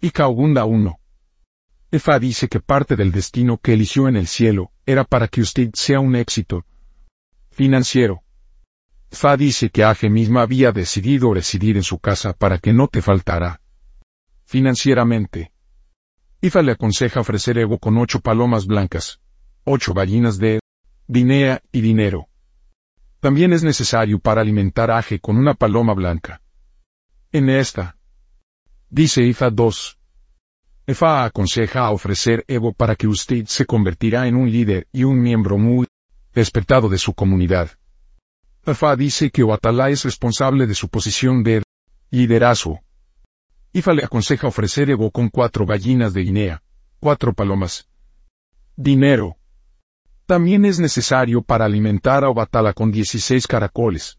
y Kaugunda 1. Efa dice que parte del destino que eligió en el cielo era para que usted sea un éxito financiero. Fa dice que Aje misma había decidido residir en su casa para que no te faltara financieramente. Ifa le aconseja ofrecer ego con ocho palomas blancas, ocho gallinas de dinea y dinero. También es necesario para alimentar Aje con una paloma blanca. En esta, dice Ifa 2. Efa aconseja ofrecer Evo para que usted se convertirá en un líder y un miembro muy respetado de su comunidad. Efa dice que Oatala es responsable de su posición de liderazgo. Ifa le aconseja ofrecer Evo con cuatro gallinas de Guinea, cuatro palomas. Dinero. También es necesario para alimentar a Obatala con 16 caracoles,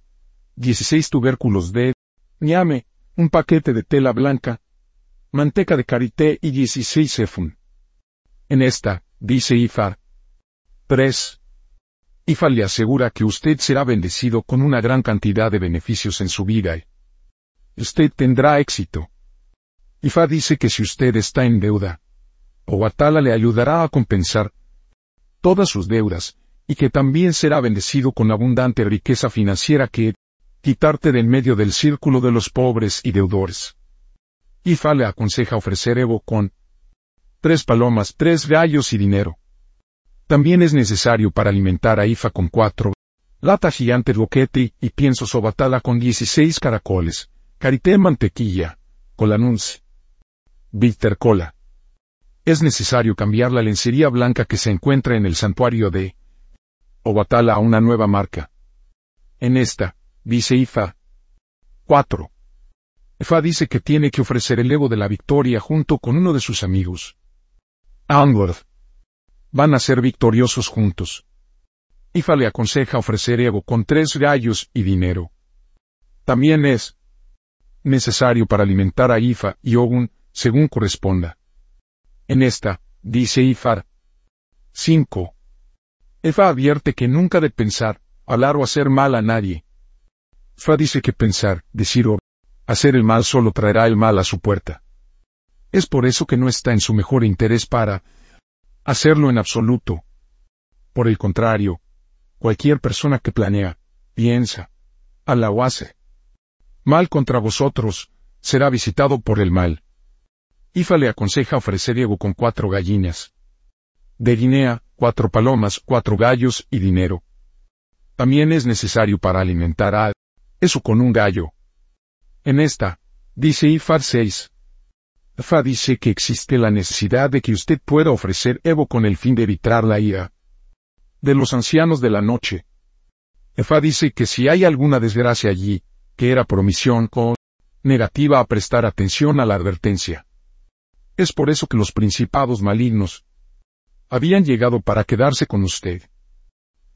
16 tubérculos de ñame, un paquete de tela blanca, manteca de karité y 16 sefun. En esta, dice Ifar. 3. Ifar le asegura que usted será bendecido con una gran cantidad de beneficios en su vida y usted tendrá éxito. Ifa dice que si usted está en deuda, Obatala le ayudará a compensar todas sus deudas, y que también será bendecido con abundante riqueza financiera que quitarte de en medio del círculo de los pobres y deudores. Ifa le aconseja ofrecer Evo con tres palomas, tres gallos y dinero. También es necesario para alimentar a Ifa con cuatro lata gigante boquete y pienso sobatala con dieciséis caracoles, carité mantequilla, colanunce, bitter cola. Es necesario cambiar la lencería blanca que se encuentra en el santuario de Obatala a una nueva marca. En esta, dice Ifa. 4. Ifa dice que tiene que ofrecer el ego de la victoria junto con uno de sus amigos. Onward. Van a ser victoriosos juntos. Ifa le aconseja ofrecer ego con tres gallos y dinero. También es necesario para alimentar a Ifa y Ogun, según corresponda. En esta, dice Ifar. 5. Ifa advierte que nunca de pensar, hablar o hacer mal a nadie, Fa dice que pensar, decir o hacer el mal solo traerá el mal a su puerta. Es por eso que no está en su mejor interés para hacerlo en absoluto. Por el contrario, cualquier persona que planea, piensa, ala o hace mal contra vosotros, será visitado por el mal. Ifa le aconseja ofrecer Diego con cuatro gallinas. De Guinea, cuatro palomas, cuatro gallos y dinero. También es necesario para alimentar a eso con un gallo. En esta, dice Ifar 6. Fa dice que existe la necesidad de que usted pueda ofrecer Evo con el fin de evitar la ira de los ancianos de la noche. Fa dice que si hay alguna desgracia allí, que era promisión con negativa a prestar atención a la advertencia. Es por eso que los principados malignos habían llegado para quedarse con usted.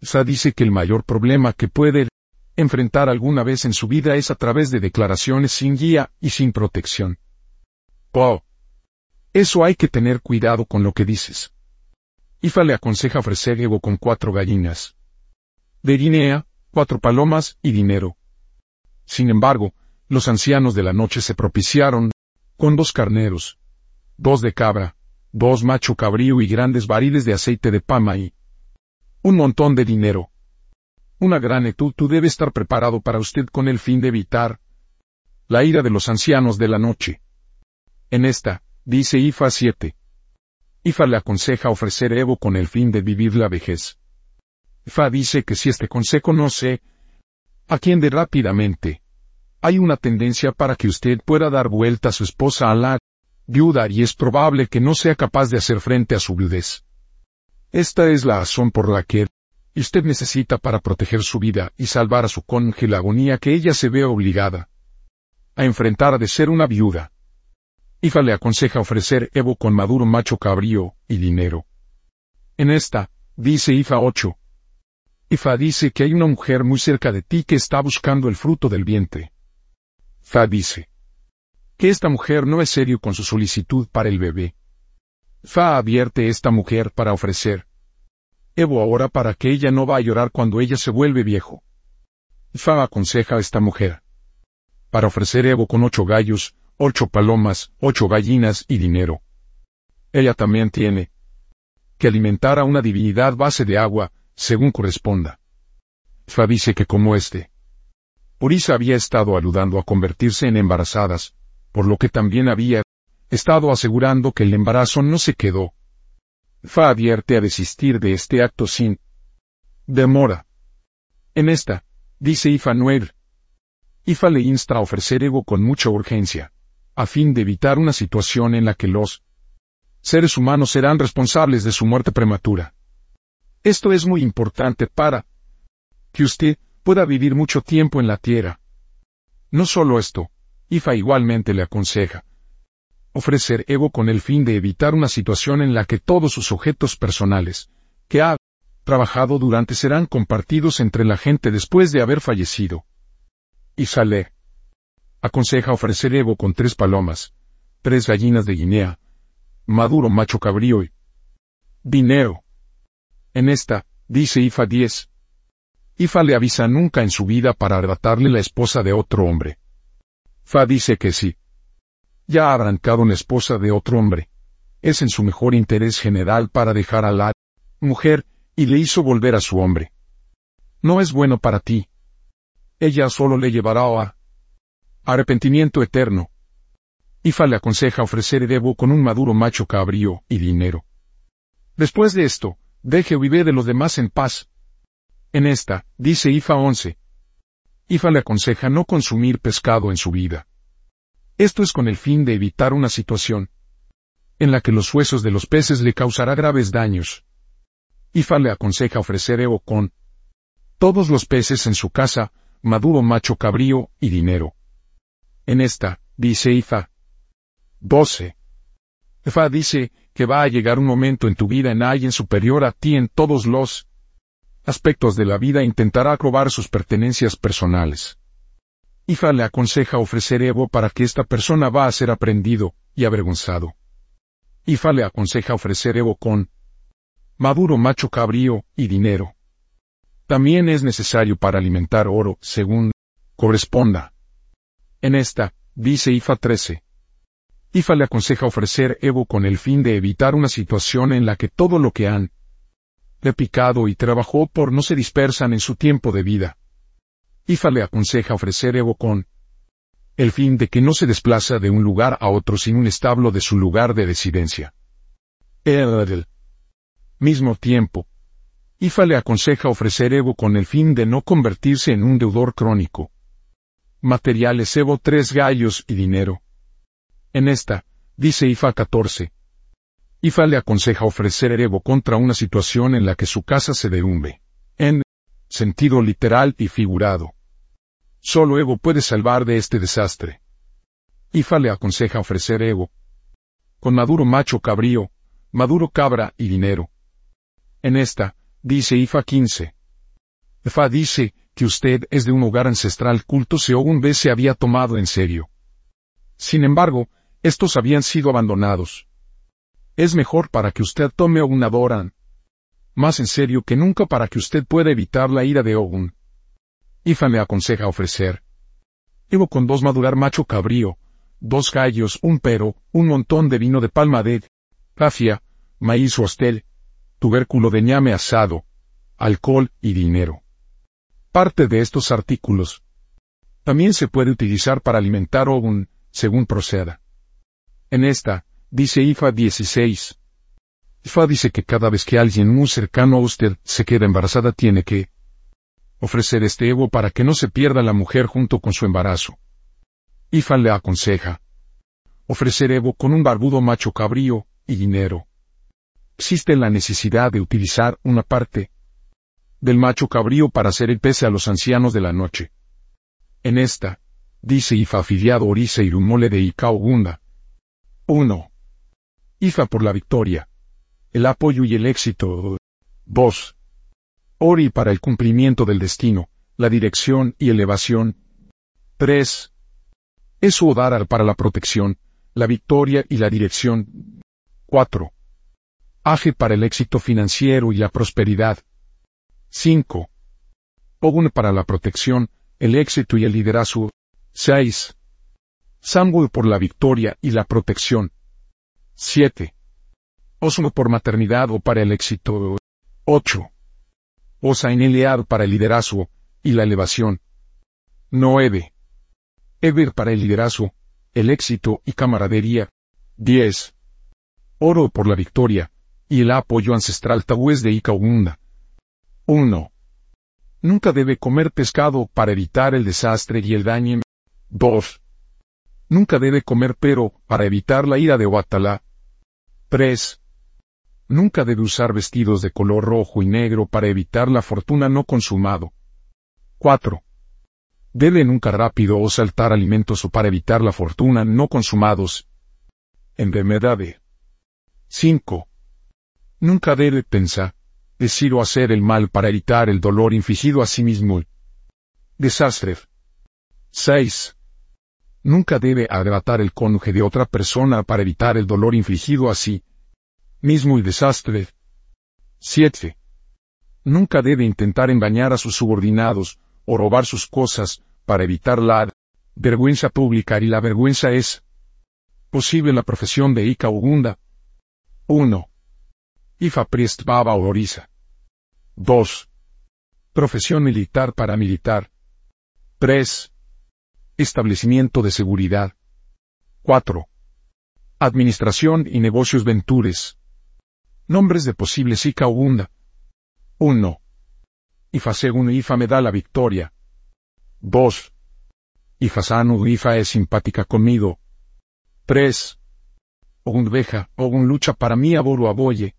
Fa dice que el mayor problema que puede enfrentar alguna vez en su vida es a través de declaraciones sin guía y sin protección. Oh. Eso hay que tener cuidado con lo que dices. Ifa le aconseja ofrecer ego con cuatro gallinas. De Guinea, cuatro palomas y dinero. Sin embargo, los ancianos de la noche se propiciaron, con dos carneros, dos de cabra, dos macho cabrío y grandes barriles de aceite de pama y un montón de dinero. Una gran etud tú debe estar preparado para usted con el fin de evitar la ira de los ancianos de la noche. En esta, dice Ifa 7. Ifa le aconseja ofrecer Evo con el fin de vivir la vejez. Ifa dice que si este consejo no se atiende rápidamente, hay una tendencia para que usted pueda dar vuelta a su esposa a la viuda y es probable que no sea capaz de hacer frente a su viudez. Esta es la razón por la que y usted necesita para proteger su vida y salvar a su cónyuge la agonía que ella se ve obligada a enfrentar a de ser una viuda. Ifa le aconseja ofrecer Evo con maduro macho cabrío y dinero. En esta, dice Ifa 8. Ifa dice que hay una mujer muy cerca de ti que está buscando el fruto del vientre. Fa dice que esta mujer no es serio con su solicitud para el bebé. Fa advierte esta mujer para ofrecer Evo ahora para que ella no va a llorar cuando ella se vuelve viejo. Fa aconseja a esta mujer. Para ofrecer Evo con ocho gallos, ocho palomas, ocho gallinas y dinero. Ella también tiene que alimentar a una divinidad base de agua, según corresponda. Fa dice que como este. Orisa había estado ayudando a convertirse en embarazadas, por lo que también había estado asegurando que el embarazo no se quedó. Fa advierte a desistir de este acto sin demora. En esta, dice Ifa Nuer. Ifa le insta a ofrecer ego con mucha urgencia, a fin de evitar una situación en la que los seres humanos serán responsables de su muerte prematura. Esto es muy importante para que usted pueda vivir mucho tiempo en la tierra. No solo esto, IFA igualmente le aconseja ofrecer ego con el fin de evitar una situación en la que todos sus objetos personales, que ha trabajado durante serán compartidos entre la gente después de haber fallecido. Y sale. Aconseja ofrecer ego con tres palomas, tres gallinas de Guinea, maduro macho cabrío y dinero. En esta, dice Ifa 10. Ifa le avisa nunca en su vida para arrebatarle la esposa de otro hombre. Fa dice que sí. Ya ha arrancado una esposa de otro hombre. Es en su mejor interés general para dejar a la mujer, y le hizo volver a su hombre. No es bueno para ti. Ella solo le llevará a arrepentimiento eterno. Ifa le aconseja ofrecer Edebo con un maduro macho cabrío y dinero. Después de esto, deje vivir de los demás en paz. En esta, dice Ifa 11. Ifa le aconseja no consumir pescado en su vida. Esto es con el fin de evitar una situación en la que los huesos de los peces le causará graves daños. Ifa le aconseja ofrecer Eo con todos los peces en su casa, maduro macho cabrío y dinero. En esta, dice Ifa. 12. Ifa dice que va a llegar un momento en tu vida en alguien superior a ti en todos los aspectos de la vida intentará robar sus pertenencias personales. Ifa le aconseja ofrecer Evo para que esta persona va a ser aprendido y avergonzado. Ifa le aconseja ofrecer Evo con maduro macho cabrío y dinero. También es necesario para alimentar oro, según corresponda. En esta, dice Ifa 13. Ifa le aconseja ofrecer Evo con el fin de evitar una situación en la que todo lo que han le picado y trabajó por no se dispersan en su tiempo de vida. Ifa le aconseja ofrecer Evo con el fin de que no se desplaza de un lugar a otro sin un establo de su lugar de residencia. El mismo tiempo, Ifa le aconseja ofrecer Evo con el fin de no convertirse en un deudor crónico. Materiales Evo tres gallos y dinero. En esta, dice Ifa 14. Ifa le aconseja ofrecer Evo contra una situación en la que su casa se derrumbe. En sentido literal y figurado. Solo Evo puede salvar de este desastre. Ifa le aconseja ofrecer Evo. Con maduro macho cabrío, maduro cabra y dinero. En esta, dice Ifa 15. Ifa dice que usted es de un hogar ancestral culto según vez se había tomado en serio. Sin embargo, estos habían sido abandonados. Es mejor para que usted tome un adoran, más en serio que nunca para que usted pueda evitar la ira de Ogun. Ifa me aconseja ofrecer. Llevo con dos madurar macho cabrío, dos gallos, un pero, un montón de vino de palma de cafia, maíz o hostel, tubérculo de ñame asado, alcohol y dinero. Parte de estos artículos también se puede utilizar para alimentar Ogun, según proceda. En esta, dice IFA 16, Fa dice que cada vez que alguien muy cercano a usted se queda embarazada tiene que ofrecer este ego para que no se pierda la mujer junto con su embarazo. Ifa le aconseja ofrecer Evo con un barbudo macho cabrío y dinero. Existe la necesidad de utilizar una parte del macho cabrío para hacer el pese a los ancianos de la noche. En esta, dice Ifa afiliado Orisa Irumole de Ikao Gunda. 1. Ifa por la victoria el apoyo y el éxito. 2. Ori para el cumplimiento del destino, la dirección y elevación. 3. Es Odara para la protección, la victoria y la dirección. 4. Aje para el éxito financiero y la prosperidad. 5. Ogun para la protección, el éxito y el liderazgo. 6. Samuel por la victoria y la protección. 7. Osmo por maternidad o para el éxito. 8. Osa en para el liderazgo y la elevación. 9. Ever para el liderazgo, el éxito y camaradería. 10. Oro por la victoria y el apoyo ancestral Tahues de Ikaugunda. 1. Nunca debe comer pescado para evitar el desastre y el daño. 2. Nunca debe comer pero para evitar la ira de Watalá. 3. Nunca debe usar vestidos de color rojo y negro para evitar la fortuna no consumado. 4. Debe nunca rápido o saltar alimentos o para evitar la fortuna no consumados. Enfermedad 5. Nunca debe pensar, decir o hacer el mal para evitar el dolor infligido a sí mismo. Desastre. 6. Nunca debe arrebatar el cónyuge de otra persona para evitar el dolor infligido a sí mismo y desastre. 7. Nunca debe intentar engañar a sus subordinados, o robar sus cosas, para evitar la vergüenza pública y la vergüenza es posible la profesión de Ika Ugunda. 1. Ifa Priest Baba Orisa. 2. Profesión militar paramilitar. 3. Establecimiento de seguridad. 4. Administración y negocios ventures. Nombres de posibles Ica Ugunda. 1. Ifa según Ifa me da la victoria. 2. Ifa sano Ifa es simpática conmigo. 3. Ogun veja, Ogun lucha para mí aboru aboye.